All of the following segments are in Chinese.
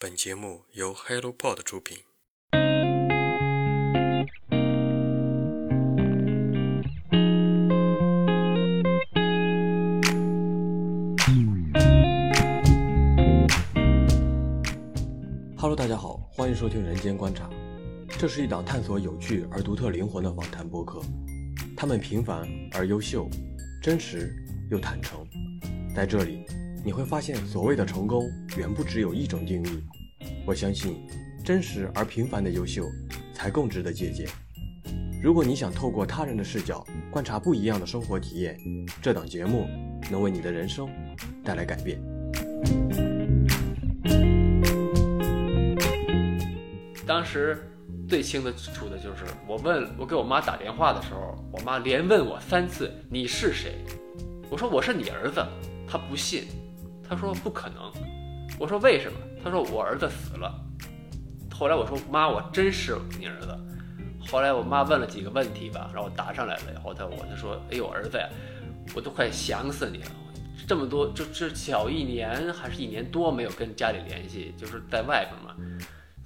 本节目由 HelloPod 出品。Hello，大家好，欢迎收听《人间观察》，这是一档探索有趣而独特灵魂的访谈播客。他们平凡而优秀，真实又坦诚。在这里，你会发现，所谓的成功远不只有一种定义。我相信，真实而平凡的优秀，才更值得借鉴。如果你想透过他人的视角观察不一样的生活体验，这档节目能为你的人生带来改变。当时最清楚的就是，我问我给我妈打电话的时候，我妈连问我三次：“你是谁？”我说：“我是你儿子。”她不信，他说：“不可能。”我说：“为什么？”他说：“我儿子死了。”后来我说：“妈，我真是你儿子。”后来我妈问了几个问题吧，然后答上来了以后，他我就说：“哎呦，儿子呀，我都快想死你了。这么多，就这小一年还是一年多没有跟家里联系，就是在外边嘛。”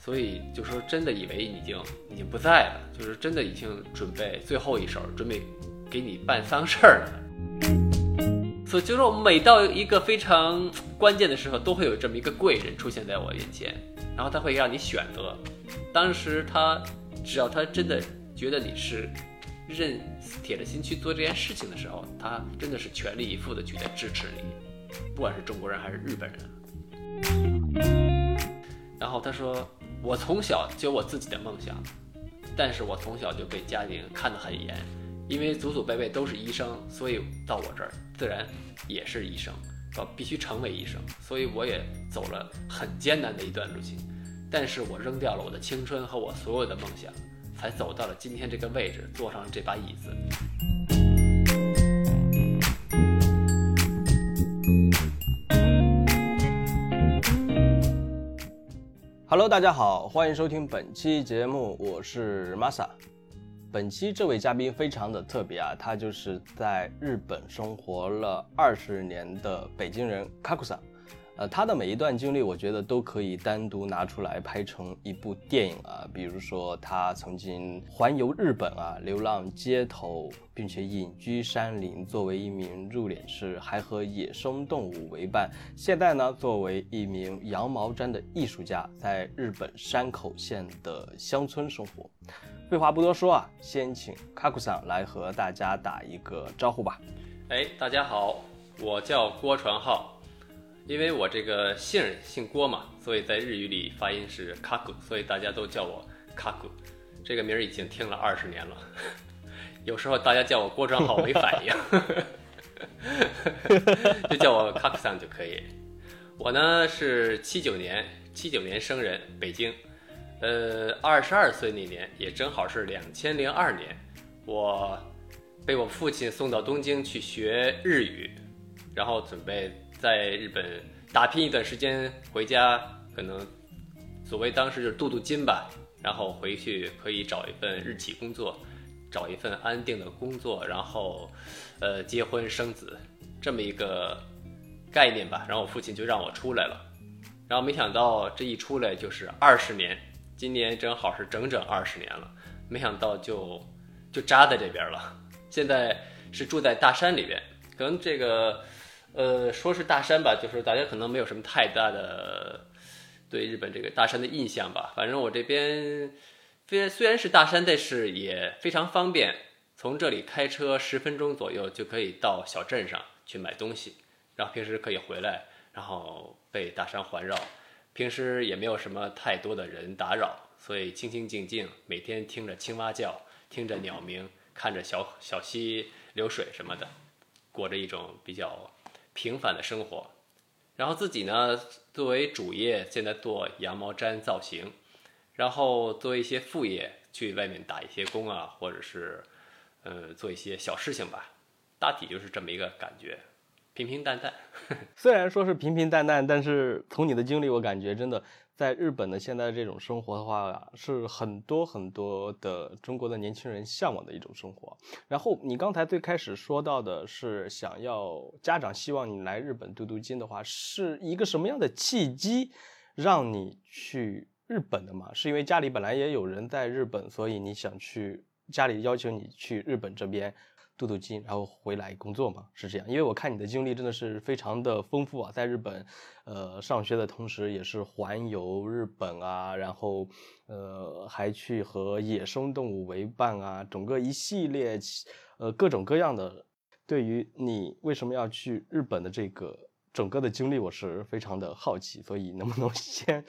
所以就说真的以为已经已经不在了，就是真的已经准备最后一手，准备给你办丧事儿了。所以就说每到一个非常关键的时候，都会有这么一个贵人出现在我眼前，然后他会让你选择。当时他只要他真的觉得你是认铁了心去做这件事情的时候，他真的是全力以赴的去在支持你，不管是中国人还是日本人。然后他说。我从小就有我自己的梦想，但是我从小就被家庭看得很严，因为祖祖辈辈都是医生，所以到我这儿自然也是医生，要必须成为医生，所以我也走了很艰难的一段路径，但是我扔掉了我的青春和我所有的梦想，才走到了今天这个位置，坐上了这把椅子。Hello，大家好，欢迎收听本期节目，我是 Masa。本期这位嘉宾非常的特别啊，他就是在日本生活了二十年的北京人 Kaku 呃，他的每一段经历，我觉得都可以单独拿出来拍成一部电影啊。比如说，他曾经环游日本啊，流浪街头，并且隐居山林，作为一名入殓师，还和野生动物为伴。现在呢，作为一名羊毛毡的艺术家，在日本山口县的乡村生活。废话不多说啊，先请卡库桑来和大家打一个招呼吧。哎，大家好，我叫郭传浩。因为我这个姓姓郭嘛，所以在日语里发音是卡库，所以大家都叫我卡库。这个名儿已经听了二十年了，有时候大家叫我郭传浩没反应，就叫我卡库桑就可以。我呢是七九年七九年生人，北京。呃，二十二岁那年也正好是两千零二年，我被我父亲送到东京去学日语，然后准备。在日本打拼一段时间，回家可能所谓当时就是镀镀金吧，然后回去可以找一份日企工作，找一份安定的工作，然后呃结婚生子这么一个概念吧。然后我父亲就让我出来了，然后没想到这一出来就是二十年，今年正好是整整二十年了，没想到就就扎在这边了。现在是住在大山里边，可能这个。呃，说是大山吧，就是大家可能没有什么太大的对日本这个大山的印象吧。反正我这边虽然虽然是大山，但是也非常方便，从这里开车十分钟左右就可以到小镇上去买东西，然后平时可以回来，然后被大山环绕，平时也没有什么太多的人打扰，所以清清静静，每天听着青蛙叫，听着鸟鸣，看着小小溪流水什么的，过着一种比较。平凡的生活，然后自己呢，作为主业现在做羊毛毡造型，然后做一些副业，去外面打一些工啊，或者是，呃，做一些小事情吧。大体就是这么一个感觉，平平淡淡。虽然说是平平淡淡，但是从你的经历，我感觉真的。在日本的现在这种生活的话，是很多很多的中国的年轻人向往的一种生活。然后你刚才最开始说到的是想要家长希望你来日本镀镀金的话，是一个什么样的契机，让你去日本的嘛？是因为家里本来也有人在日本，所以你想去，家里要求你去日本这边镀镀金，然后回来工作嘛？是这样？因为我看你的经历真的是非常的丰富啊，在日本，呃，上学的同时也是环游日本啊，然后呃还去和野生动物为伴啊，整个一系列呃各种各样的。对于你为什么要去日本的这个整个的经历，我是非常的好奇，所以能不能 先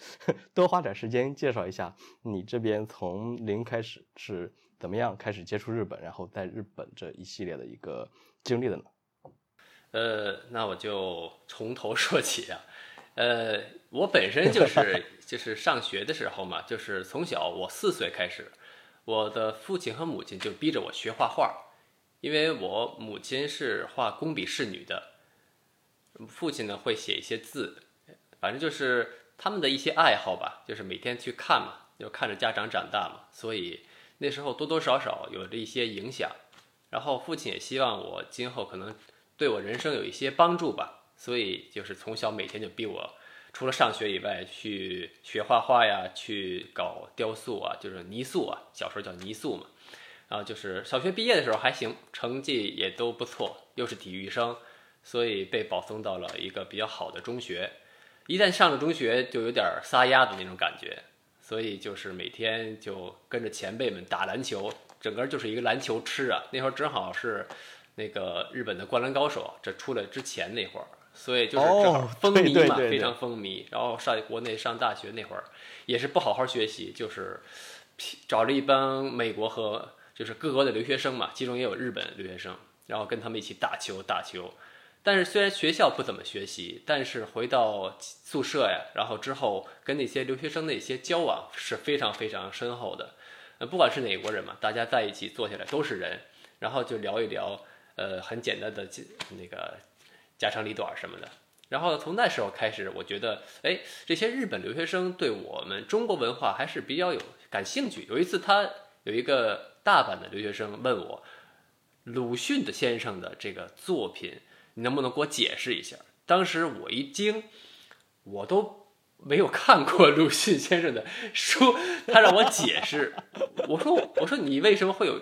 多花点时间介绍一下你这边从零开始是怎么样开始接触日本，然后在日本这一系列的一个经历的呢？呃，那我就从头说起啊。呃，我本身就是就是上学的时候嘛，就是从小我四岁开始，我的父亲和母亲就逼着我学画画。因为我母亲是画工笔仕女的，父亲呢会写一些字，反正就是他们的一些爱好吧，就是每天去看嘛，就看着家长长大嘛，所以那时候多多少少有着一些影响。然后父亲也希望我今后可能对我人生有一些帮助吧，所以就是从小每天就逼我，除了上学以外去学画画呀，去搞雕塑啊，就是泥塑啊，小时候叫泥塑嘛。然后就是小学毕业的时候还行，成绩也都不错，又是体育生，所以被保送到了一个比较好的中学。一旦上了中学，就有点撒丫的那种感觉，所以就是每天就跟着前辈们打篮球，整个就是一个篮球痴啊。那会儿正好是那个日本的灌篮高手这出来之前那会儿，所以就是正好风靡嘛，非常风靡。然后上国内上大学那会儿，也是不好好学习，就是找了一帮美国和。就是各国的留学生嘛，其中也有日本留学生，然后跟他们一起打球打球。但是虽然学校不怎么学习，但是回到宿舍呀，然后之后跟那些留学生的一些交往是非常非常深厚的。呃，不管是哪国人嘛，大家在一起坐下来都是人，然后就聊一聊，呃，很简单的那个家长里短什么的。然后从那时候开始，我觉得，哎，这些日本留学生对我们中国文化还是比较有感兴趣。有一次他有一个。大阪的留学生问我，鲁迅的先生的这个作品，你能不能给我解释一下？当时我一惊，我都没有看过鲁迅先生的书，他让我解释，我说我说你为什么会有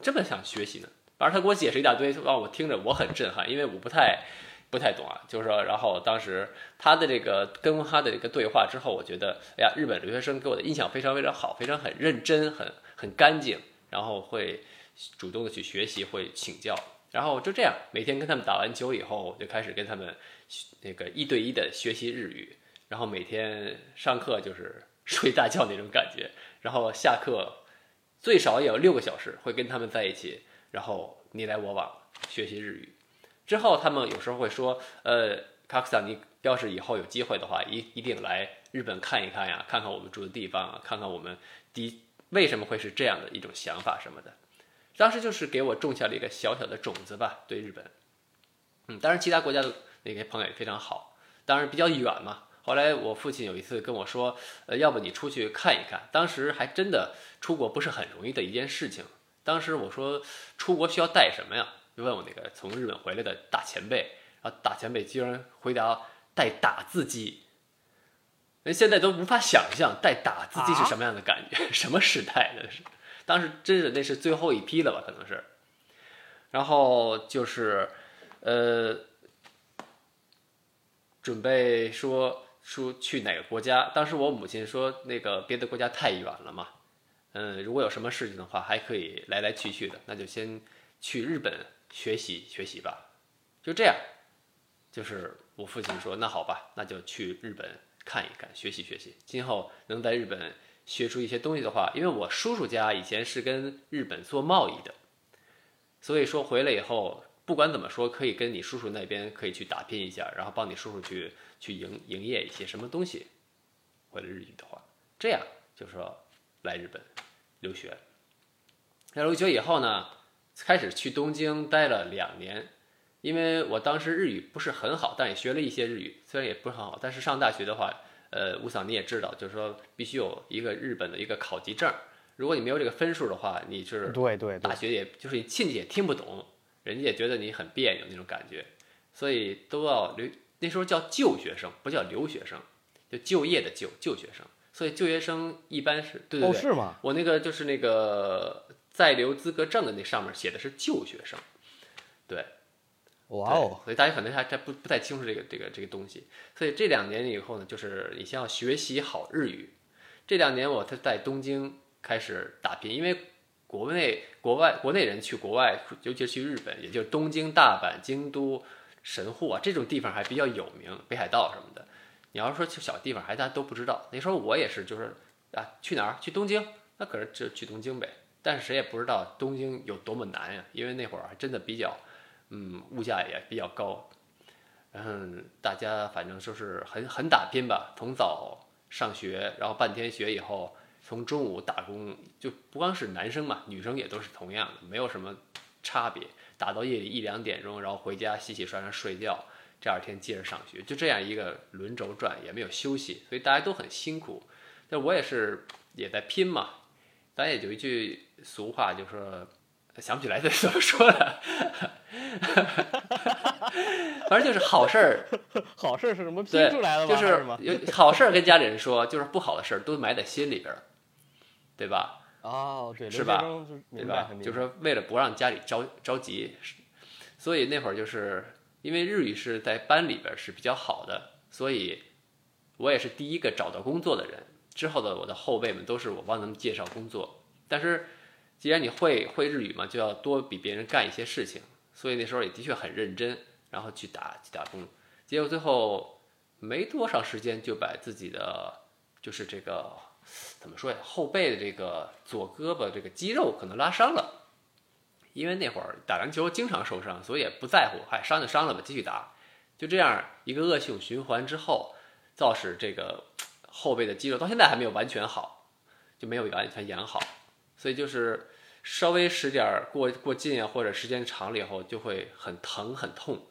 这么想学习呢？反正他给我解释一大堆，让我听着我很震撼，因为我不太不太懂啊。就是说，然后当时他的这个跟他的这个对话之后，我觉得，哎呀，日本留学生给我的印象非常非常好，非常很认真，很。很干净，然后会主动的去学习，会请教，然后就这样，每天跟他们打完球以后，我就开始跟他们那个一对一的学习日语，然后每天上课就是睡大觉那种感觉，然后下课最少也有六个小时会跟他们在一起，然后你来我往学习日语。之后他们有时候会说，呃，卡克桑，你要是以后有机会的话，一一定来日本看一看呀，看看我们住的地方啊，看看我们第。为什么会是这样的一种想法什么的？当时就是给我种下了一个小小的种子吧，对日本。嗯，当然其他国家的那些朋友也非常好，当然比较远嘛。后来我父亲有一次跟我说，呃，要不你出去看一看。当时还真的出国不是很容易的一件事情。当时我说出国需要带什么呀？就问我那个从日本回来的大前辈，然后大前辈居然回答带打字机。人现在都无法想象带打字机是什么样的感觉，什么时代那是？当时真是那是最后一批了吧？可能是。然后就是，呃，准备说说去哪个国家？当时我母亲说那个别的国家太远了嘛，嗯，如果有什么事情的话，还可以来来去去的，那就先去日本学习学习吧。就这样，就是我父亲说那好吧，那就去日本。看一看，学习学习，今后能在日本学出一些东西的话，因为我叔叔家以前是跟日本做贸易的，所以说回来以后，不管怎么说，可以跟你叔叔那边可以去打拼一下，然后帮你叔叔去去营营业一些什么东西。回了日语的话，这样就说来日本留学。来留学以后呢，开始去东京待了两年。因为我当时日语不是很好，但也学了一些日语，虽然也不是很好，但是上大学的话，呃，吴嫂你也知道，就是说必须有一个日本的一个考级证，如果你没有这个分数的话，你是对对，大学也就是你亲戚也听不懂，人家也觉得你很别扭那种感觉，所以都要留，那时候叫旧学生，不叫留学生，就就业的就就学生。所以就学生一般是对对对，哦是吗？我那个就是那个在留资格证的那上面写的是就学生，对哇哦，所以大家可能还还不不太清楚这个这个这个东西。所以这两年以后呢，就是你先要学习好日语。这两年我他在东京开始打拼，因为国内国外国内人去国外，尤其是去日本，也就是东京、大阪、京都、神户啊这种地方还比较有名，北海道什么的。你要是说去小地方，还大家都不知道。那时候我也是，就是啊，去哪儿？去东京，那可是就去东京呗。但是谁也不知道东京有多么难呀，因为那会儿还真的比较，嗯，物价也比较高。嗯，大家反正就是很很打拼吧，从早上学，然后半天学以后，从中午打工，就不光是男生嘛，女生也都是同样的，没有什么差别。打到夜里一两点钟，然后回家洗洗涮涮睡觉。第二天接着上学，就这样一个轮轴转，也没有休息，所以大家都很辛苦。但我也是也在拼嘛。咱也有一句俗话，就说想不起来怎么说了，反正就是好事儿，好事儿是什么拼出来的，吗？就是？有好事儿跟家里人说，就是不好的事儿都埋在心里边儿，对吧？哦，对，是吧对吧就是说为了不让家里着着急，所以那会儿就是因为日语是在班里边儿是比较好的，所以我也是第一个找到工作的人。之后的我的后辈们都是我帮他们介绍工作，但是既然你会会日语嘛，就要多比别人干一些事情，所以那时候也的确很认真，然后去打去打工，结果最后没多长时间就把自己的就是这个怎么说呀，后背的这个左胳膊这个肌肉可能拉伤了，因为那会儿打篮球经常受伤，所以也不在乎，嗨，伤就伤了吧，继续打。就这样一个恶性循环之后，造使这个后背的肌肉到现在还没有完全好，就没有完全养好，所以就是稍微使点儿过过劲啊，或者时间长了以后就会很疼很痛。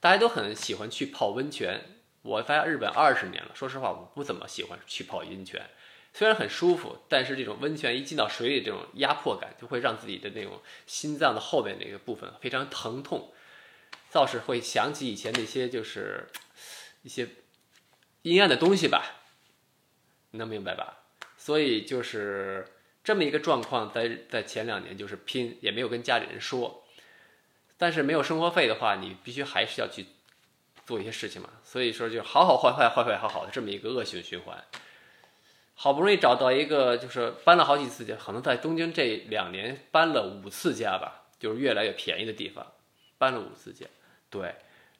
大家都很喜欢去泡温泉，我发现日本二十年了，说实话我不怎么喜欢去泡温泉。虽然很舒服，但是这种温泉一进到水里，这种压迫感就会让自己的那种心脏的后面那个部分非常疼痛，倒是会想起以前那些就是一些阴暗的东西吧，能明白吧？所以就是这么一个状况，在在前两年就是拼，也没有跟家里人说，但是没有生活费的话，你必须还是要去做一些事情嘛。所以说就好好坏坏坏坏好好的这么一个恶性循环。好不容易找到一个，就是搬了好几次家，可能在东京这两年搬了五次家吧，就是越来越便宜的地方，搬了五次家，对，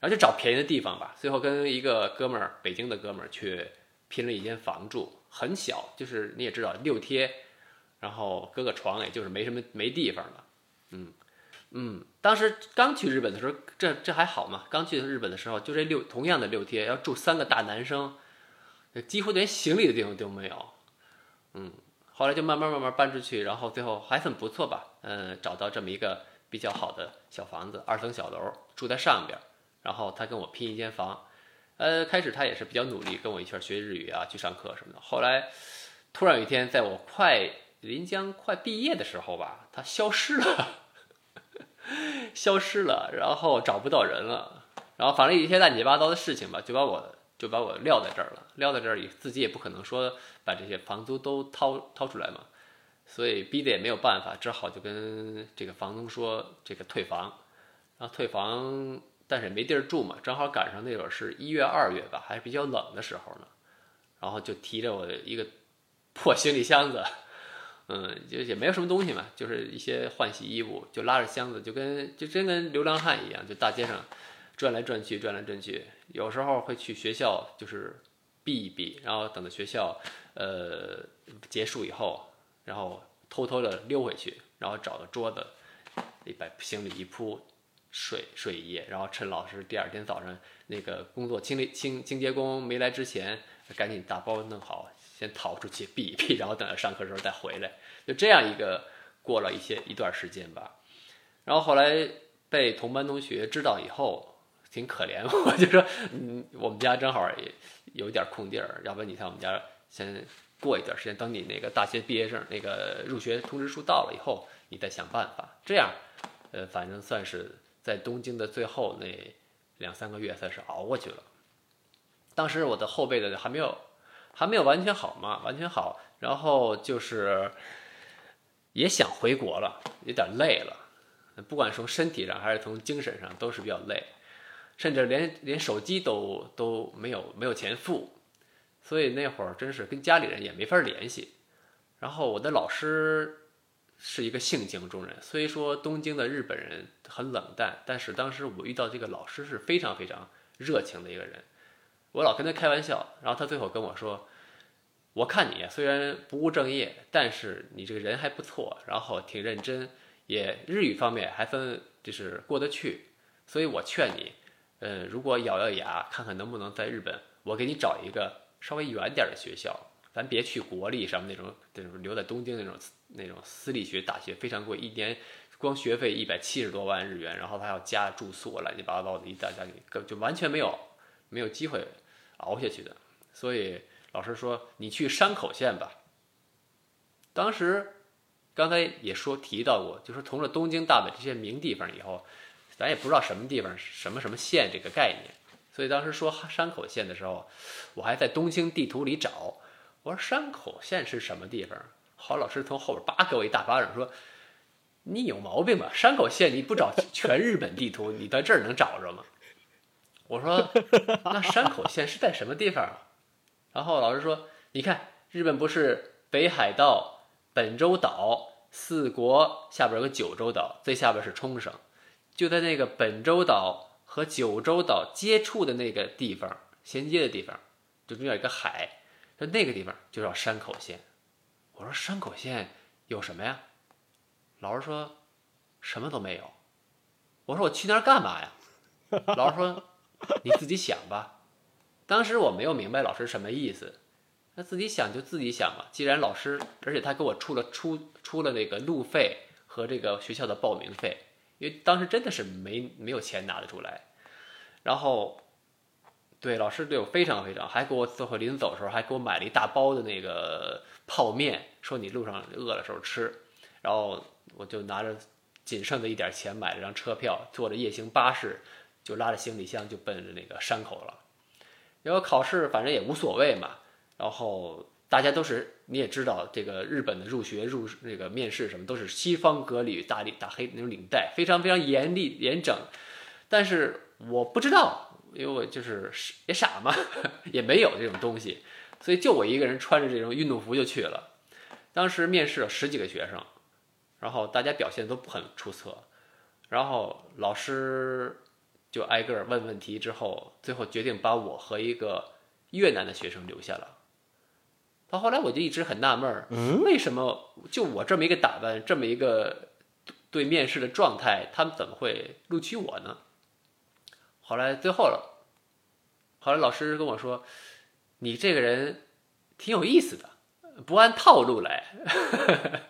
然后就找便宜的地方吧。最后跟一个哥们儿，北京的哥们儿去拼了一间房住，很小，就是你也知道六贴，然后搁个床，也就是没什么没地方了，嗯嗯。当时刚去日本的时候，这这还好嘛，刚去日本的时候，就这六同样的六天，要住三个大男生。几乎连行李的地方都没有，嗯，后来就慢慢慢慢搬出去，然后最后还算不错吧，嗯，找到这么一个比较好的小房子，二层小楼，住在上边，然后他跟我拼一间房，呃，开始他也是比较努力，跟我一块学日语啊，去上课什么的，后来突然有一天，在我快临江快毕业的时候吧，他消失了，消失了，然后找不到人了，然后反正一些乱七八糟的事情吧，就把我。就把我撂在这儿了，撂在这儿，自己也不可能说把这些房租都掏掏出来嘛，所以逼得也没有办法，只好就跟这个房东说这个退房，然后退房，但是也没地儿住嘛，正好赶上那会儿是一月二月吧，还是比较冷的时候呢，然后就提着我一个破行李箱子，嗯，就也没有什么东西嘛，就是一些换洗衣物，就拉着箱子，就跟就真跟流浪汉一样，就大街上。转来转去，转来转去，有时候会去学校，就是避一避，然后等到学校呃结束以后，然后偷偷的溜回去，然后找个桌子，一把行李一铺，睡睡一夜，然后趁老师第二天早上那个工作清理清清洁工没来之前，赶紧打包弄好，先逃出去避一避，然后等到上课时候再回来，就这样一个过了一些一段时间吧，然后后来被同班同学知道以后。挺可怜，我就说，嗯，我们家正好也有点空地儿，要不然你在我们家先过一段时间，等你那个大学毕业证、那个入学通知书到了以后，你再想办法。这样，呃，反正算是在东京的最后那两三个月算是熬过去了。当时我的后辈的还没有还没有完全好嘛，完全好，然后就是也想回国了，有点累了，不管从身体上还是从精神上都是比较累，甚至连连手机都都没有没有钱付，所以那会儿真是跟家里人也没法联系。然后我的老师是一个性情中人，虽说东京的日本人很冷淡，但是当时我遇到这个老师是非常非常热情的一个人。我老跟他开玩笑，然后他最后跟我说：“我看你虽然不务正业，但是你这个人还不错，然后挺认真，也日语方面还算就是过得去，所以我劝你，呃，如果咬咬牙，看看能不能在日本，我给你找一个稍微远点的学校，咱别去国立什么那种，那种留在东京那种那种私立学大学非常贵，一年光学费一百七十多万日元，然后还要加住宿，乱七八糟的一大家就就完全没有。”没有机会熬下去的，所以老师说你去山口县吧。当时刚才也说提到过，就是从了东京、大阪这些名地方以后，咱也不知道什么地方、什么什么县这个概念，所以当时说山口县的时候，我还在东京地图里找，我说山口县是什么地方？郝老师从后边叭给我一大巴掌，说你有毛病吧？山口县你不找全日本地图，你到这儿能找着吗？我说，那山口县是在什么地方啊？然后老师说，你看，日本不是北海道、本州岛、四国下边有个九州岛，最下边是冲绳，就在那个本州岛和九州岛接触的那个地方，衔接的地方，就中间有一个海，说那个地方就叫山口县。我说山口县有什么呀？老师说，什么都没有。我说我去那儿干嘛呀？老师说。你自己想吧，当时我没有明白老师什么意思，那自己想就自己想吧。既然老师，而且他给我出了出出了那个路费和这个学校的报名费，因为当时真的是没没有钱拿得出来。然后，对老师对我非常非常，还给我最后临走的时候还给我买了一大包的那个泡面，说你路上饿的时候吃。然后我就拿着仅剩的一点钱买了张车票，坐着夜行巴士。就拉着行李箱就奔着那个山口了，然后考试反正也无所谓嘛。然后大家都是你也知道，这个日本的入学入那个面试什么都是西方格里大领大黑那种领带，非常非常严厉严整。但是我不知道，因为我就是也傻嘛，也没有这种东西，所以就我一个人穿着这种运动服就去了。当时面试了十几个学生，然后大家表现都不很出色，然后老师。就挨个问问题之后，最后决定把我和一个越南的学生留下了。到后来我就一直很纳闷儿，为什么就我这么一个打扮，这么一个对面试的状态，他们怎么会录取我呢？后来最后了，后来老师跟我说：“你这个人挺有意思的，不按套路来。”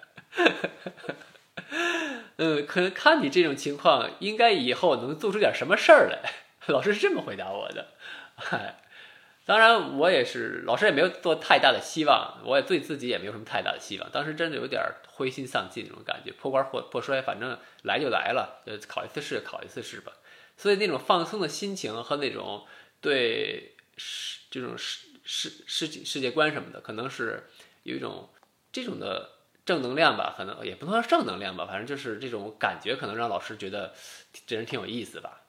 嗯，可能看你这种情况，应该以后能做出点什么事儿来。老师是这么回答我的。嗨，当然我也是，老师也没有做太大的希望，我也对自己也没有什么太大的希望。当时真的有点灰心丧气那种感觉，破罐破破摔，反正来就来了，呃，考一次试考一次试吧。所以那种放松的心情和那种对世这种世世世世界观什么的，可能是有一种这种的。正能量吧，可能也不能说正能量吧，反正就是这种感觉，可能让老师觉得这人挺有意思吧。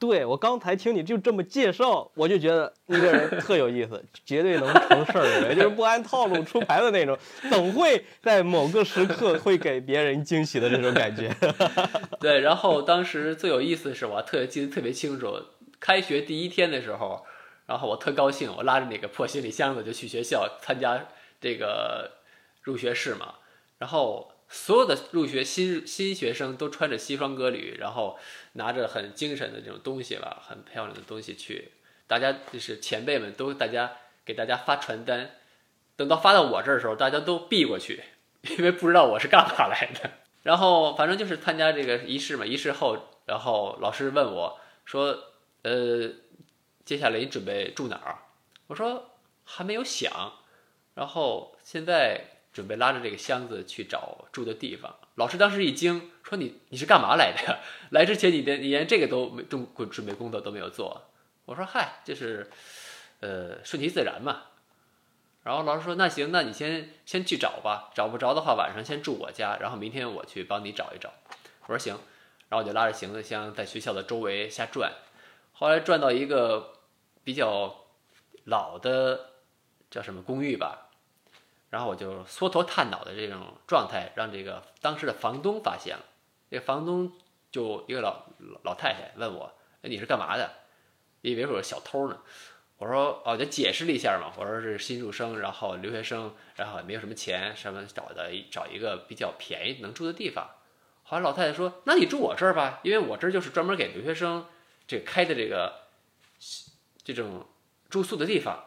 对我刚才听你就这么介绍，我就觉得你这人特有意思，绝对能成事儿的人，就是不按套路出牌的那种，总会在某个时刻会给别人惊喜的这种感觉。对，然后当时最有意思的是，我特别记得特别清楚，开学第一天的时候，然后我特高兴，我拉着那个破行李箱子就去学校参加这个。入学式嘛，然后所有的入学新新学生都穿着西装革履，然后拿着很精神的这种东西吧，很漂亮的东西去，大家就是前辈们都大家给大家发传单，等到发到我这儿的时候，大家都避过去，因为不知道我是干嘛来的。然后反正就是参加这个仪式嘛，仪式后，然后老师问我说：“呃，接下来你准备住哪儿？”我说：“还没有想。”然后现在。准备拉着这个箱子去找住的地方。老师当时一惊，说：“你你是干嘛来的呀？来之前你连你连这个都没准准备工作都没有做。”我说：“嗨，就是，呃，顺其自然嘛。”然后老师说那行，那你先先去找吧，找不着的话晚上先住我家，然后明天我去帮你找一找。我说行，然后我就拉着行李箱在学校的周围瞎转，后来转到一个比较老的叫什么公寓吧，然后我就缩头探脑的？这种状态，让这个当时的？房东发现了。这个房东就一个老老太太问我：“哎，你是干嘛的？”以为我是小偷呢。我说：“哦，就解释了一下嘛。我说是新入生，然后留学生，然后也没有什么钱，什么找的？找一个比较便宜能住的？地方。”后来老太太说：“那你住我这儿吧，因为我这儿就是专门给留学生这开的？这个这种住宿的？地方。”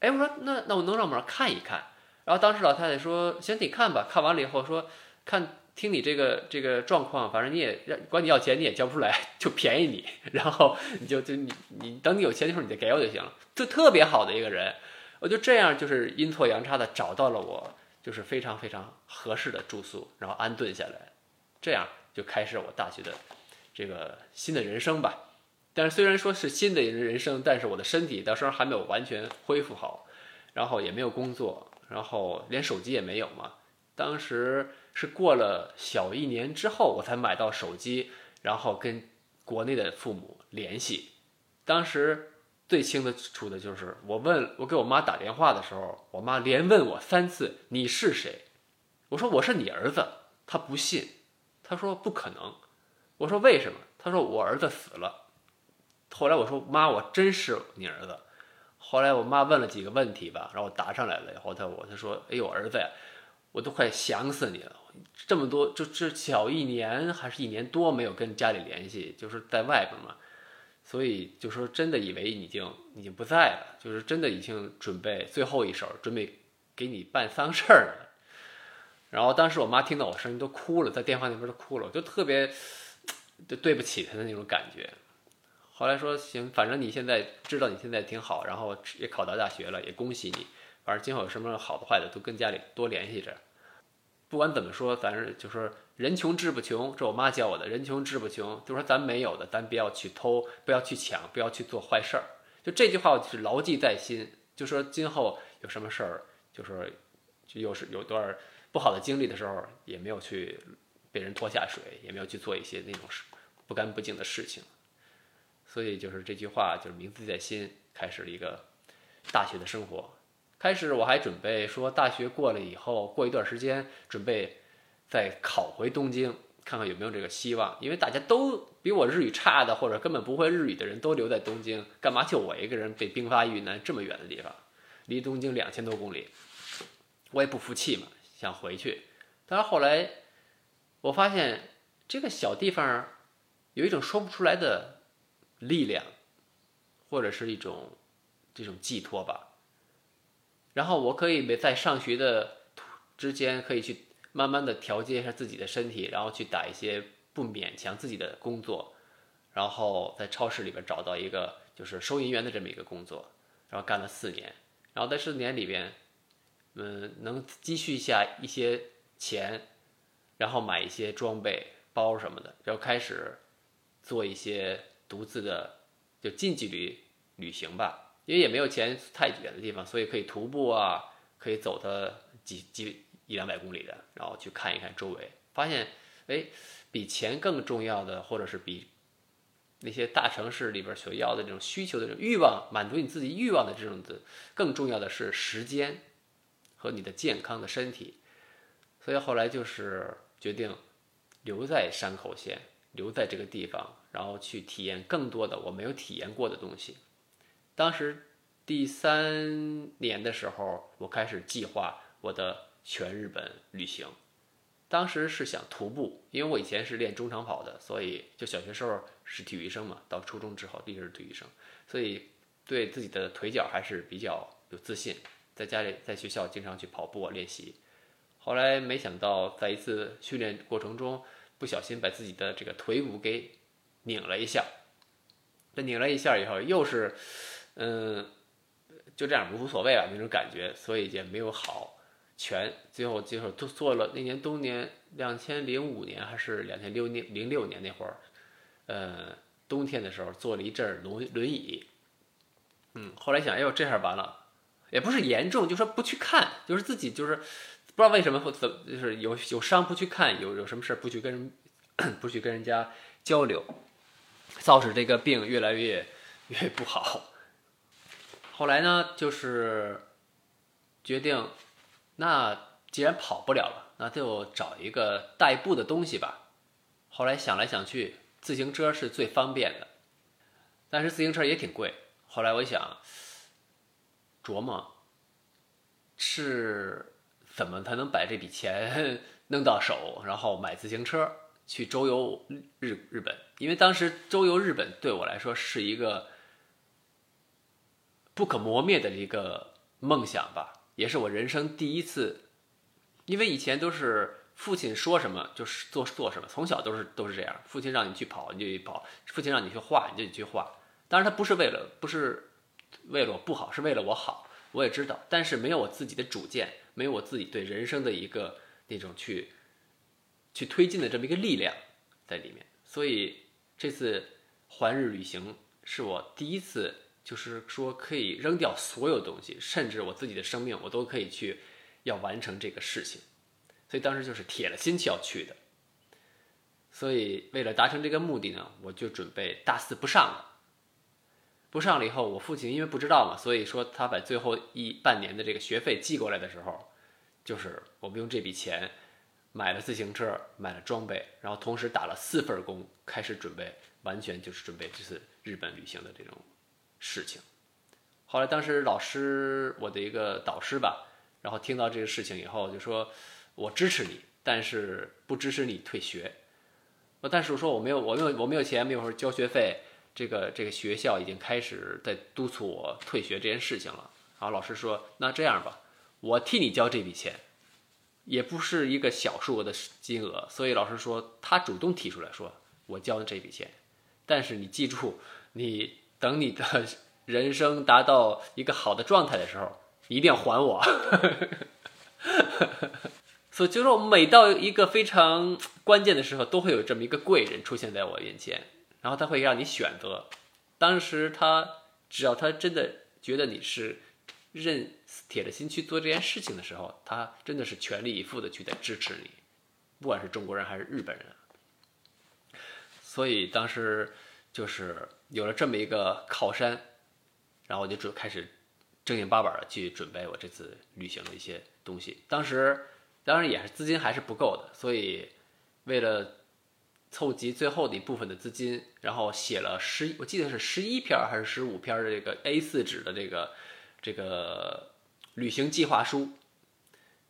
哎，我说那那我能让我们看一看。然后当时老太太说：“行，你看吧。”看完了以后说：“看。”听你这个这个状况，反正你也管你要钱，你也交不出来，就便宜你，然后你就就你你等你有钱的时候你再给我就行了，就特别好的一个人，我就这样就是阴错阳差的找到了我就是非常非常合适的住宿，然后安顿下来，这样就开始我大学的这个新的人生吧。但是虽然说是新的人生，但是我的身体到时候还没有完全恢复好，然后也没有工作，然后连手机也没有嘛，当时。是过了小一年之后，我才买到手机，然后跟国内的父母联系。当时最清的楚的就是我问我给我妈打电话的时候，我妈连问我三次：“你是谁？”我说：“我是你儿子。”她不信，她说：“不可能。”我说：“为什么？”她说：“我儿子死了。”后来我说：“妈，我真是你儿子。”后来我妈问了几个问题吧，然后我答上来了以后，她我她说：“哎呦，儿子呀，我都快想死你了。”这么多，就这小一年还是一年多没有跟家里联系，就是在外边嘛，所以就说真的以为已经已经不在了，就是真的已经准备最后一手，准备给你办丧事儿了。然后当时我妈听到我声音都哭了，在电话那边都哭了，我就特别就对不起她的那种感觉。后来说行，反正你现在知道你现在挺好，然后也考到大学了，也恭喜你。反正今后有什么好的坏的，都跟家里多联系着。不管怎么说，咱是就是人穷志不穷，这我妈教我的。人穷志不穷，就说咱没有的，咱不要去偷，不要去抢，不要去做坏事儿。就这句话，我是牢记在心。就说今后有什么事儿，就是就又是有段不好的经历的时候，也没有去被人拖下水，也没有去做一些那种事不干不净的事情。所以就是这句话，就是铭记在心，开始了一个大学的生活。开始我还准备说，大学过了以后，过一段时间准备再考回东京，看看有没有这个希望。因为大家都比我日语差的，或者根本不会日语的人都留在东京，干嘛就我一个人被兵发云南这么远的地方，离东京两千多公里，我也不服气嘛，想回去。但是后来我发现这个小地方有一种说不出来的力量，或者是一种这种寄托吧。然后我可以每在上学的之间，可以去慢慢的调节一下自己的身体，然后去打一些不勉强自己的工作，然后在超市里边找到一个就是收银员的这么一个工作，然后干了四年，然后在四年里边，嗯，能积蓄一下一些钱，然后买一些装备包什么的，然后开始做一些独自的就近距离旅行吧。因为也没有钱太远的地方，所以可以徒步啊，可以走的几几一两百公里的，然后去看一看周围，发现，哎，比钱更重要的，或者是比那些大城市里边所要的这种需求的这种欲望，满足你自己欲望的这种的，更重要的是时间和你的健康的身体。所以后来就是决定留在山口县，留在这个地方，然后去体验更多的我没有体验过的东西。当时第三年的时候，我开始计划我的全日本旅行。当时是想徒步，因为我以前是练中长跑的，所以就小学时候是体育生嘛。到初中之后一直是体育生，所以对自己的腿脚还是比较有自信。在家里，在学校经常去跑步练习。后来没想到，在一次训练过程中，不小心把自己的这个腿骨给拧了一下。这拧了一下以后，又是。嗯，就这样无所谓吧，那种感觉，所以也没有好全。最后最后都做了那年冬年，两千零五年还是两千六年零六年那会儿，呃，冬天的时候坐了一阵轮轮椅。嗯，后来想，哎呦，这下完了，也不是严重，就说不去看，就是自己就是不知道为什么会怎，就是有有伤不去看，有有什么事不去跟人 不去跟人家交流，造使这个病越来越越不好。后来呢，就是决定，那既然跑不了了，那就找一个代步的东西吧。后来想来想去，自行车是最方便的，但是自行车也挺贵。后来我想。琢磨是怎么才能把这笔钱 弄到手，然后买自行车去周游日日本。因为当时周游日本对我来说是一个不可磨灭的一个梦想吧，也是我人生第一次。因为以前都是父亲说什么就是做做什么，从小都是都是这样。父亲让你去跑你就去跑，父亲让你去画你就去画。当然他不是为了不是。为了我不好，是为了我好，我也知道，但是没有我自己的主见，没有我自己对人生的一个那种去去推进的这么一个力量在里面，所以这次环日旅行是我第一次，就是说可以扔掉所有东西，甚至我自己的生命，我都可以去要完成这个事情，所以当时就是铁了心去要去的，所以为了达成这个目的呢，我就准备大四不上了。不上了以后，我父亲因为不知道嘛，所以说他把最后一半年的这个学费寄过来的时候，就是我们用这笔钱买了自行车，买了装备，然后同时打了四份工，开始准备，完全就是准备这次日本旅行的这种事情。后来当时老师，我的一个导师吧，然后听到这个事情以后就说：“我支持你，但是不支持你退学。”但是我说我没有，我没有，我没有钱，没有说交学费。这个这个学校已经开始在督促我退学这件事情了。然后老师说：“那这样吧，我替你交这笔钱，也不是一个小数额的金额。”所以老师说他主动提出来说：“我交这笔钱，但是你记住，你等你的人生达到一个好的状态的时候，一定要还我。”所以就是说，每到一个非常关键的时候，都会有这么一个贵人出现在我面前。然后他会让你选择，当时他只要他真的觉得你是认铁了心去做这件事情的时候，他真的是全力以赴的去在支持你，不管是中国人还是日本人。所以当时就是有了这么一个靠山，然后我就准开始正经八百的去准备我这次旅行的一些东西。当时当然也是资金还是不够的，所以为了。凑集最后的一部分的资金，然后写了十，我记得是十一篇还是十五篇的这个 A4 纸的这个这个旅行计划书，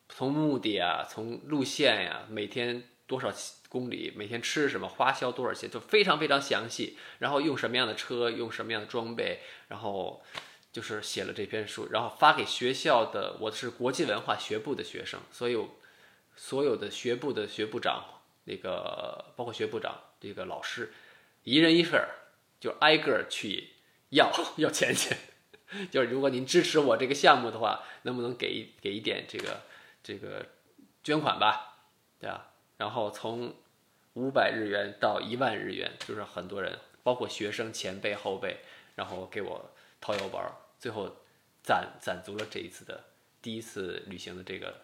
从目的啊，从路线呀，每天多少公里，每天吃什么，花销多少钱，就非常非常详细。然后用什么样的车，用什么样的装备，然后就是写了这篇书，然后发给学校的。我是国际文化学部的学生，所以所有的学部的学部长。那个包括学部长这个老师，一人一份儿，就挨个去要 要钱去。就是如果您支持我这个项目的话，能不能给给一点这个这个捐款吧？对吧？然后从五百日元到一万日元，就是很多人，包括学生前辈后辈，然后给我掏腰包，最后攒攒足了这一次的第一次旅行的这个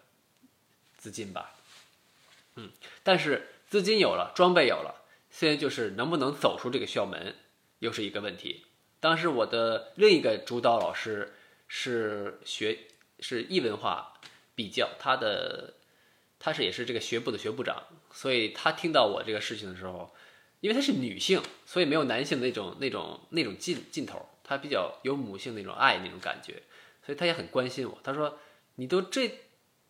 资金吧。嗯，但是。资金有了，装备有了，现在就是能不能走出这个校门，又是一个问题。当时我的另一个主导老师是学是异文化比较，他的他是也是这个学部的学部长，所以他听到我这个事情的时候，因为她是女性，所以没有男性那种那种那种劲劲头，她比较有母性那种爱那种感觉，所以他也很关心我。他说：“你都这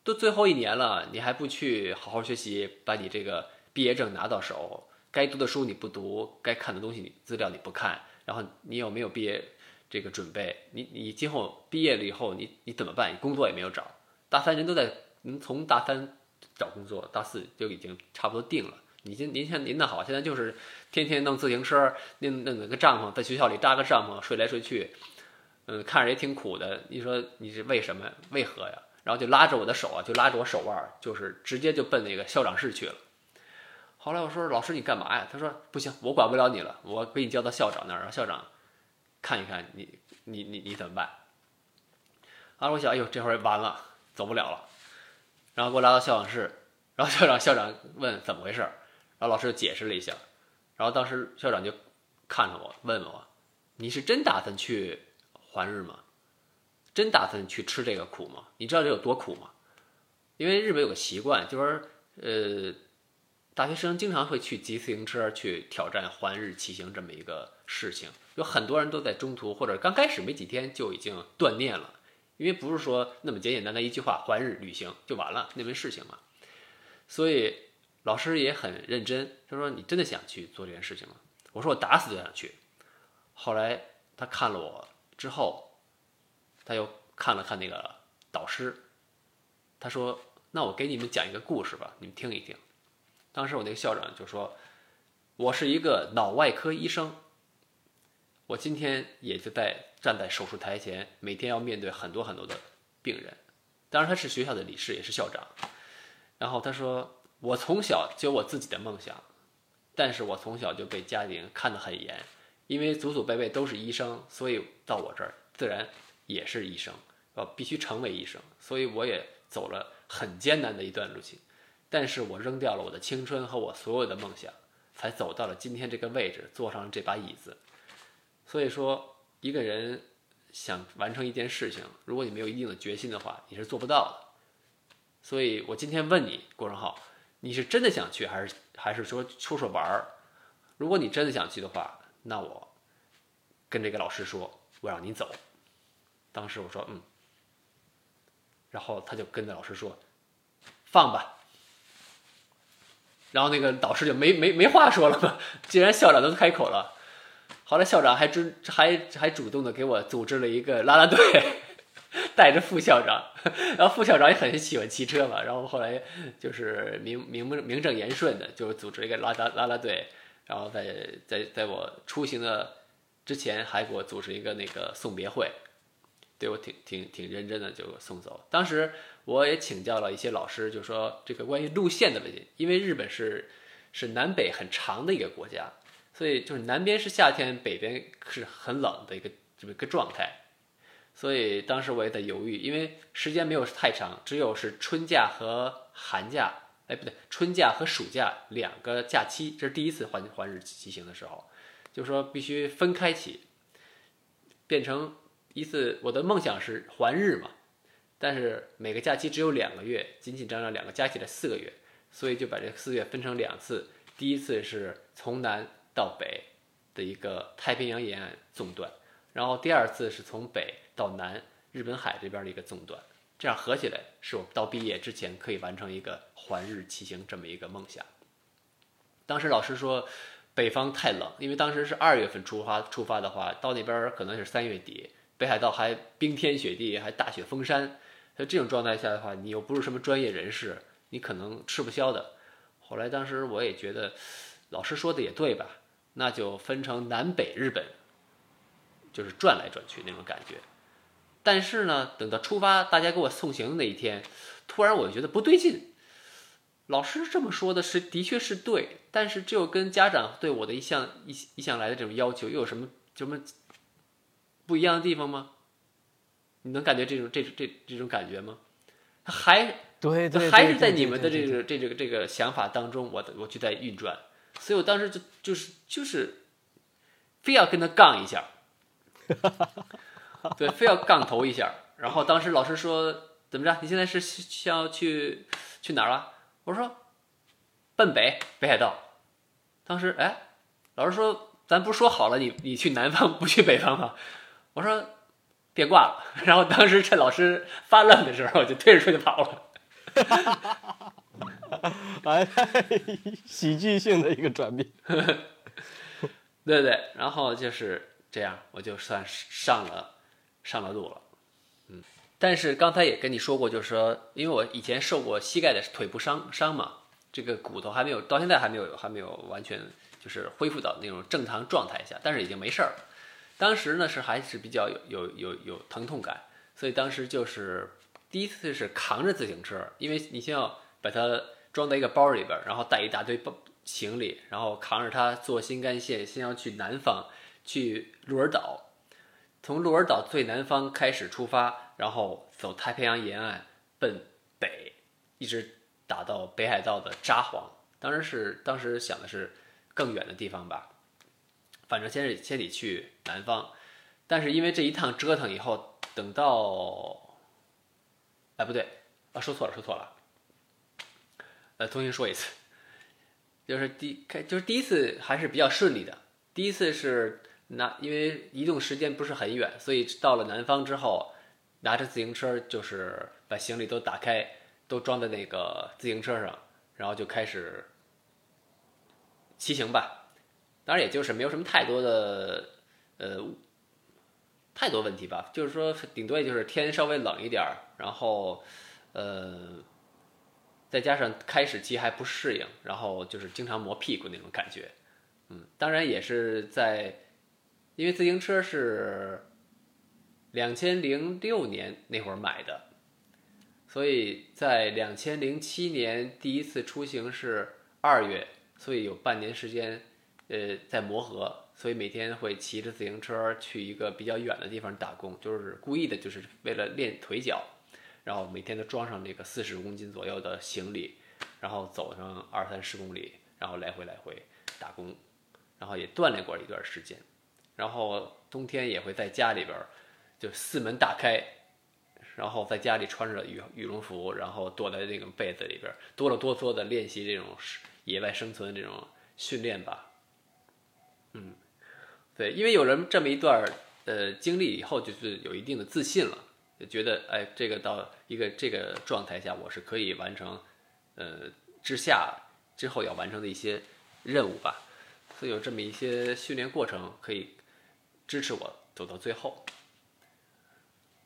都最后一年了，你还不去好好学习，把你这个。”毕业证拿到手，该读的书你不读，该看的东西你资料你不看，然后你有没有毕业这个准备？你你今后毕业了以后，你你怎么办？你工作也没有找，大三人都在，您从大三找工作，大四就已经差不多定了。你先您先您那好，现在就是天天弄自行车，弄弄个帐篷，在学校里扎个帐篷睡来睡去，嗯，看着也挺苦的。你说你是为什么？为何呀？然后就拉着我的手啊，就拉着我手腕，就是直接就奔那个校长室去了。后来我说：“老师，你干嘛呀？”他说：“不行，我管不了你了，我给你交到校长那儿，让校长看一看你，你，你，你怎么办？”啊，我想，哎呦，这会完了，走不了了。然后给我拉到校长室，然后校长校长问怎么回事，然后老师解释了一下，然后当时校长就看着我问我，你是真打算去环日吗？真打算去吃这个苦吗？你知道这有多苦吗？因为日本有个习惯，就是呃，大学生经常会去骑自行车去挑战环日骑行这么一个事情，有很多人都在中途或者刚开始没几天就已经断念了。因为不是说那么简简单单一句话“环日旅行”就完了那门事情嘛，所以老师也很认真，他说：“你真的想去做这件事情吗？”我说：“我打死都想去。”后来他看了我之后，他又看了看那个导师，他说：“那我给你们讲一个故事吧，你们听一听。”当时我那个校长就说：“我是一个脑外科医生。”我今天也就在站在手术台前，每天要面对很多很多的病人。当然，他是学校的理事，也是校长。然后他说：“我从小就有我自己的梦想，但是我从小就被家庭看得很严，因为祖祖辈辈都是医生，所以到我这儿自然也是医生，要必须成为医生。所以我也走了很艰难的一段路径，但是我扔掉了我的青春和我所有的梦想，才走到了今天这个位置，坐上了这把椅子。”所以说，一个人想完成一件事情，如果你没有一定的决心的话，你是做不到的。所以我今天问你，郭正浩，你是真的想去，还是还是说说说玩儿？如果你真的想去的话，那我跟这个老师说，我让你走。当时我说嗯，然后他就跟着老师说，放吧。然后那个导师就没没没话说了嘛，既然校长都开口了。后来校长还主还还主动的给我组织了一个啦啦队，带着副校长，然后副校长也很喜欢骑车嘛，然后后来就是名名名正言顺的就组织一个拉拉拉拉队，然后在在在我出行的之前还给我组织一个那个送别会，对我挺挺挺认真的就送走。当时我也请教了一些老师，就说这个关于路线的问题，因为日本是是南北很长的一个国家。所以就是南边是夏天，北边是很冷的一个这么一个状态。所以当时我也在犹豫，因为时间没有太长，只有是春假和寒假，哎不对，春假和暑假两个假期。这是第一次环环日骑行的时候，就说必须分开骑，变成一次。我的梦想是环日嘛，但是每个假期只有两个月，紧紧张张两个加起来四个月，所以就把这四月分成两次。第一次是从南。到北的一个太平洋沿岸纵断，然后第二次是从北到南日本海这边的一个纵断，这样合起来是我到毕业之前可以完成一个环日骑行这么一个梦想。当时老师说北方太冷，因为当时是二月份出发，出发的话到那边可能是三月底，北海道还冰天雪地，还大雪封山，在这种状态下的话，你又不是什么专业人士，你可能吃不消的。后来当时我也觉得老师说的也对吧？那就分成南北日本，就是转来转去那种感觉。但是呢，等到出发，大家给我送行的那一天，突然我就觉得不对劲。老师这么说的是的确是对，但是这又跟家长对我的一向一一向来的这种要求又有什么什么不一样的地方吗？你能感觉这种这这这种感觉吗？还对对，还是在你们的这个这这个这个想法当中，我我就在运转。所以我当时就就是就是非要跟他杠一下，对，非要杠头一下。然后当时老师说：“怎么着？你现在是需要去去哪儿了？”我说：“奔北北海道。”当时哎，老师说：“咱不是说好了，你你去南方不去北方吗？”我说：“别挂了。”然后当时趁老师发愣的时候，我就推着出去跑了。哎，喜剧性的一个转变，对对，然后就是这样，我就算上了上了路了，嗯。但是刚才也跟你说过，就是说，因为我以前受过膝盖的腿部伤伤嘛，这个骨头还没有到现在还没有还没有完全就是恢复到那种正常状态下，但是已经没事儿。当时呢是还是比较有有有有疼痛感，所以当时就是第一次是扛着自行车，因为你先要把它。装在一个包里边，然后带一大堆包行李，然后扛着它坐新干线，先要去南方，去鹿儿岛，从鹿儿岛最南方开始出发，然后走太平洋沿岸奔北，一直打到北海道的札幌。当时是当时想的是更远的地方吧，反正先是先得去南方。但是因为这一趟折腾以后，等到，哎不对，啊说错了说错了，呃重新说一次，就是第开就是第一次还是比较顺利的。第一次是拿因为移动时间不是很远，所以到了南方之后，拿着自行车就是把行李都打开，都装在那个自行车上，然后就开始骑行吧。当然也就是没有什么太多的呃。太多问题吧，就是说，顶多也就是天稍微冷一点儿，然后，呃，再加上开始骑还不适应，然后就是经常磨屁股那种感觉，嗯，当然也是在，因为自行车是两千零六年那会儿买的，所以在两千零七年第一次出行是二月，所以有半年时间，呃，在磨合。所以每天会骑着自行车去一个比较远的地方打工，就是故意的，就是为了练腿脚。然后每天都装上这个四十公斤左右的行李，然后走上二三十公里，然后来回来回打工，然后也锻炼过一段时间。然后冬天也会在家里边，就四门大开，然后在家里穿着羽羽绒服，然后躲在那个被子里边，哆了哆嗦的练习这种野外生存这种训练吧。嗯。对，因为有了这么一段呃经历以后，就是有一定的自信了，就觉得哎，这个到一个这个状态下，我是可以完成，呃，之下之后要完成的一些任务吧。所以有这么一些训练过程可以支持我走到最后。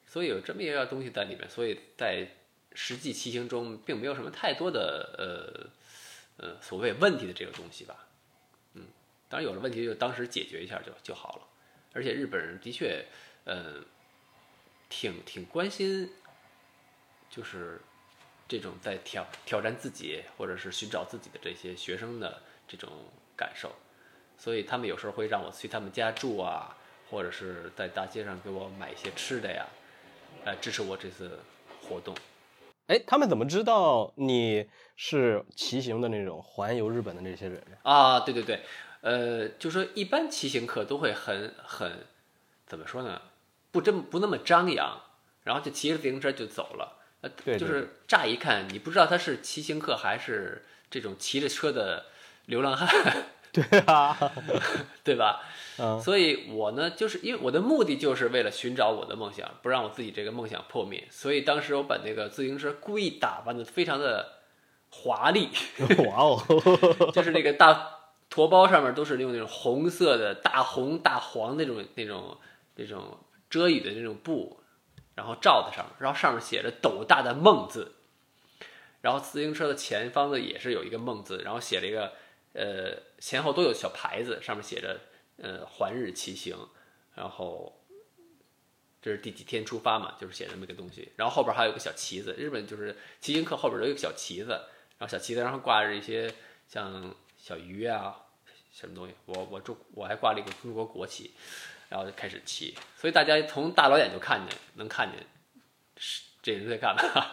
所以有这么一样东西在里面，所以在实际骑行中并没有什么太多的呃呃所谓问题的这个东西吧。当然有了问题就当时解决一下就就好了，而且日本人的确，嗯，挺挺关心，就是这种在挑挑战自己或者是寻找自己的这些学生的这种感受，所以他们有时候会让我去他们家住啊，或者是在大街上给我买一些吃的呀，来支持我这次活动。哎，他们怎么知道你是骑行的那种环游日本的那些人啊，对对对。呃，就说一般骑行客都会很很，怎么说呢？不真不那么张扬，然后就骑着自行车就走了。呃，就是乍一看你不知道他是骑行客还是这种骑着车的流浪汉。对啊，对吧？嗯。所以我呢，就是因为我的目的就是为了寻找我的梦想，不让我自己这个梦想破灭。所以当时我把那个自行车故意打扮的非常的华丽。哇哦！就是那个大。驼包上面都是用那种红色的大红大黄那种那种那种遮雨的那种布，然后罩在上面，然后上面写着斗大的梦字，然后自行车的前方呢也是有一个梦字，然后写了一个呃前后都有小牌子，上面写着呃环日骑行，然后这是第几天出发嘛，就是写这么个东西，然后后边还有个小旗子，日本就是骑行客后边都有个小旗子，然后小旗子上挂着一些像。小鱼啊，什么东西？我我中我还挂了一个中国国旗，然后就开始骑。所以大家从大老远就看见，能看见是这人在干嘛。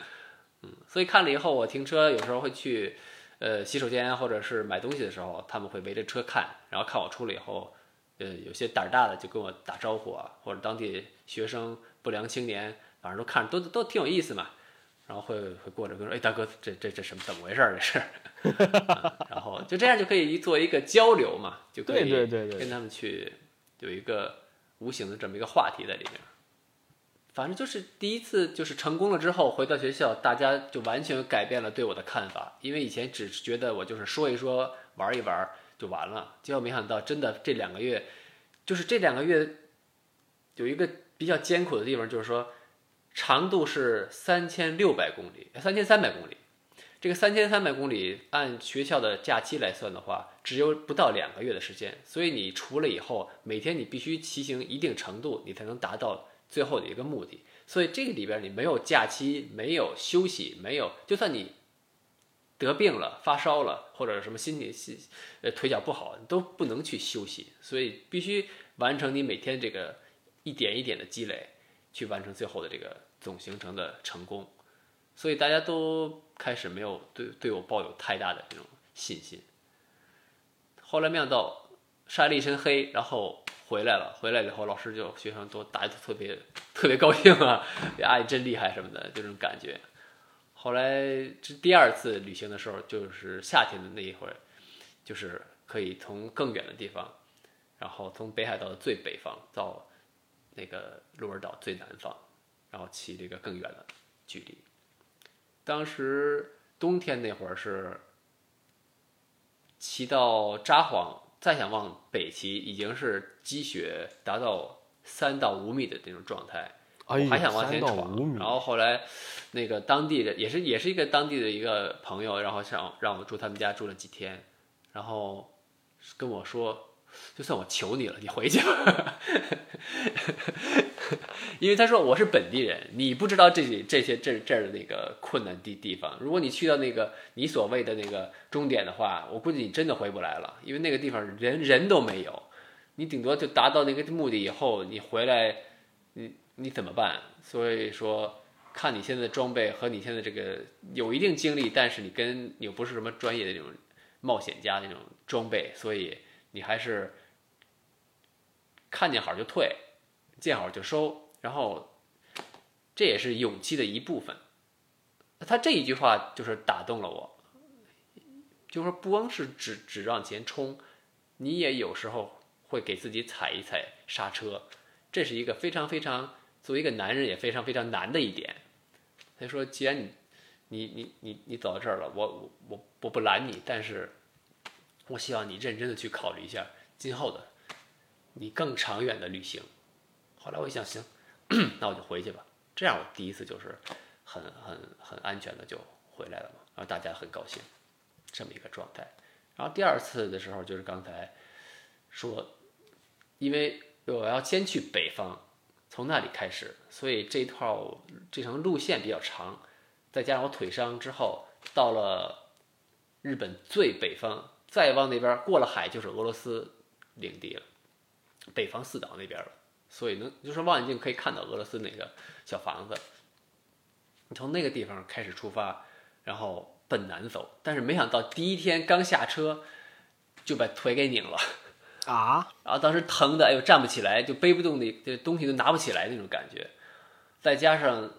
嗯，所以看了以后，我停车有时候会去呃洗手间或者是买东西的时候，他们会围着车看，然后看我出来以后，呃有些胆儿大的就跟我打招呼啊，或者当地学生、不良青年，反正都看都都挺有意思嘛。然后会会过来跟说：“哎，大哥，这这这什么？怎么回事？这是。”然后就这样就可以做一个交流嘛，就可以跟他们去有一个无形的这么一个话题在里面。反正就是第一次就是成功了之后回到学校，大家就完全改变了对我的看法。因为以前只是觉得我就是说一说、玩一玩就完了，结果没想到真的这两个月，就是这两个月有一个比较艰苦的地方，就是说。长度是三千六百公里，三千三百公里。这个三千三百公里按学校的假期来算的话，只有不到两个月的时间。所以你除了以后，每天你必须骑行一定程度，你才能达到最后的一个目的。所以这个里边你没有假期，没有休息，没有，就算你得病了、发烧了，或者什么心理、心呃腿脚不好，你都不能去休息。所以必须完成你每天这个一点一点的积累。去完成最后的这个总行程的成功，所以大家都开始没有对对我抱有太大的这种信心。后来没想到晒了一身黑，然后回来了，回来以后老师就学生都大家都特别特别高兴啊，阿 姨真厉害什么的这种感觉。后来这第二次旅行的时候，就是夏天的那一会儿，就是可以从更远的地方，然后从北海道的最北方到那个鹿儿岛最南方，然后骑这个更远的距离。当时冬天那会儿是骑到札幌，再想往北骑，已经是积雪达到三到五米的那种状态。还想往前3到闯然后后来那个当地的也是也是一个当地的一个朋友，然后想让我住他们家住了几天，然后跟我说，就算我求你了，你回去吧，因为他说我是本地人，你不知道这里这些这这儿的那个困难地地方，如果你去到那个你所谓的那个终点的话，我估计你真的回不来了，因为那个地方人人都没有，你顶多就达到那个目的以后，你回来，你你怎么办？所以说，看你现在的装备和你现在这个有一定经历，但是你跟你又不是什么专业的那种冒险家那种装备，所以你还是看见好就退，见好就收，然后这也是勇气的一部分。他这一句话就是打动了我，就是说不光是只只往前冲，你也有时候会给自己踩一踩刹车，这是一个非常非常作为一个男人也非常非常难的一点。他说，既然你你你你你走到这儿了，我我我我不拦你，但是我希望你认真的去考虑一下今后的你更长远的旅行。后来我一想，行，那我就回去吧。这样我第一次就是很很很安全的就回来了嘛，然后大家很高兴，这么一个状态。然后第二次的时候就是刚才说，因为我要先去北方，从那里开始，所以这套这程路线比较长，再加上我腿伤之后，到了日本最北方，再往那边过了海就是俄罗斯领地了，北方四岛那边了，所以能就是望远镜可以看到俄罗斯那个小房子。你从那个地方开始出发，然后奔南走，但是没想到第一天刚下车就把腿给拧了。啊，然后当时疼的，哎呦站不起来，就背不动那这东西都拿不起来那种感觉，再加上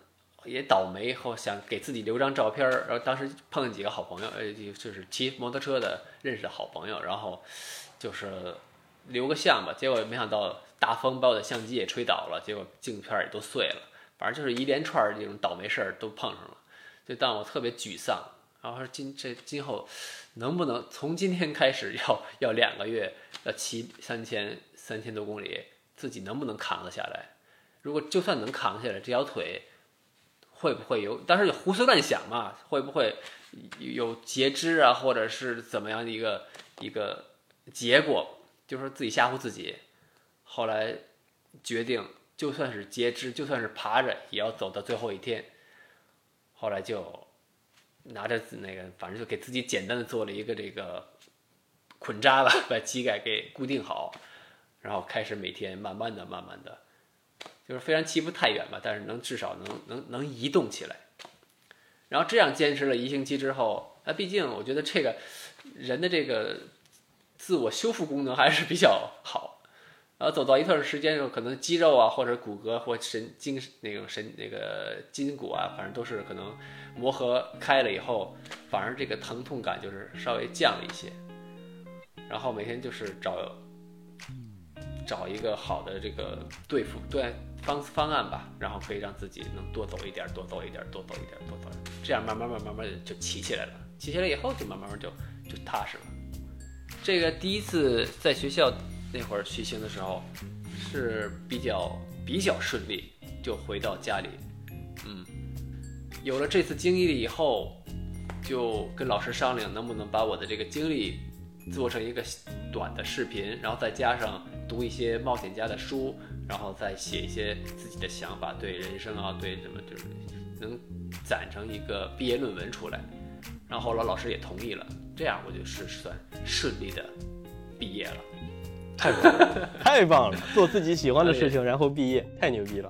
也倒霉，后想给自己留张照片儿，然后当时碰见几个好朋友，呃，就是骑摩托车的认识的好朋友，然后就是留个相吧，结果没想到大风把我的相机也吹倒了，结果镜片也都碎了，反正就是一连串这种倒霉事儿都碰上了，就让我特别沮丧。然后说今这今后能不能从今天开始要 要两个月要骑三千三千多公里，自己能不能扛得下来？如果就算能扛下来，这条腿会不会有？当时就胡思乱想嘛，会不会有截肢啊，或者是怎么样的一个一个结果？就是自己吓唬自己。后来决定，就算是截肢，就算是爬着，也要走到最后一天。后来就拿着那个，反正就给自己简单的做了一个这个捆扎吧，把膝盖给固定好，然后开始每天慢慢的、慢慢的，就是虽然骑不太远吧，但是能至少能能能移动起来。然后这样坚持了一星期之后，那毕竟我觉得这个人的这个自我修复功能还是比较好。然后走到一段时间之后，可能肌肉啊，或者骨骼或神经那种神那个筋骨啊，反正都是可能磨合开了以后，反而这个疼痛感就是稍微降了一些。然后每天就是找找一个好的这个对付对方方案吧，然后可以让自己能多走一点，多走一点，多走一点，多走一点，这样慢慢慢慢慢就骑起来了。骑起来以后就慢慢就就踏实了。这个第一次在学校那会儿骑行的时候是比较比较顺利，就回到家里，嗯，有了这次经历以后，就跟老师商量能不能把我的这个经历做成一个短的视频，然后再加上读一些冒险家的书，然后再写一些自己的想法，对人生啊，对什么就是能攒成一个毕业论文出来。然后后来老师也同意了，这样我就是算顺利的毕业了。太棒了。太棒了做自己喜欢的事情然后毕业太牛逼了。